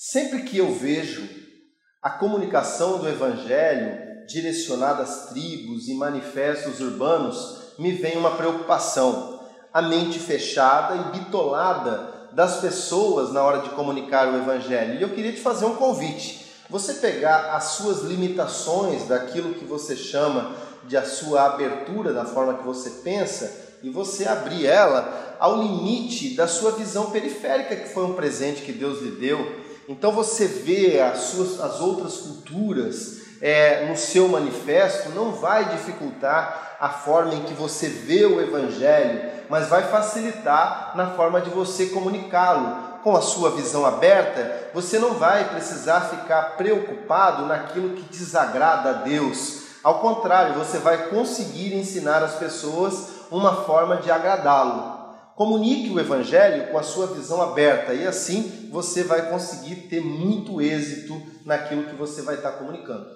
Sempre que eu vejo a comunicação do Evangelho direcionada às tribos e manifestos urbanos, me vem uma preocupação. A mente fechada e bitolada das pessoas na hora de comunicar o Evangelho. E eu queria te fazer um convite. Você pegar as suas limitações daquilo que você chama de a sua abertura da forma que você pensa e você abrir ela ao limite da sua visão periférica, que foi um presente que Deus lhe deu. Então você vê as, suas, as outras culturas é, no seu manifesto, não vai dificultar a forma em que você vê o Evangelho, mas vai facilitar na forma de você comunicá-lo. Com a sua visão aberta, você não vai precisar ficar preocupado naquilo que desagrada a Deus. Ao contrário, você vai conseguir ensinar as pessoas uma forma de agradá-lo. Comunique o Evangelho com a sua visão aberta e assim você vai conseguir ter muito êxito naquilo que você vai estar comunicando.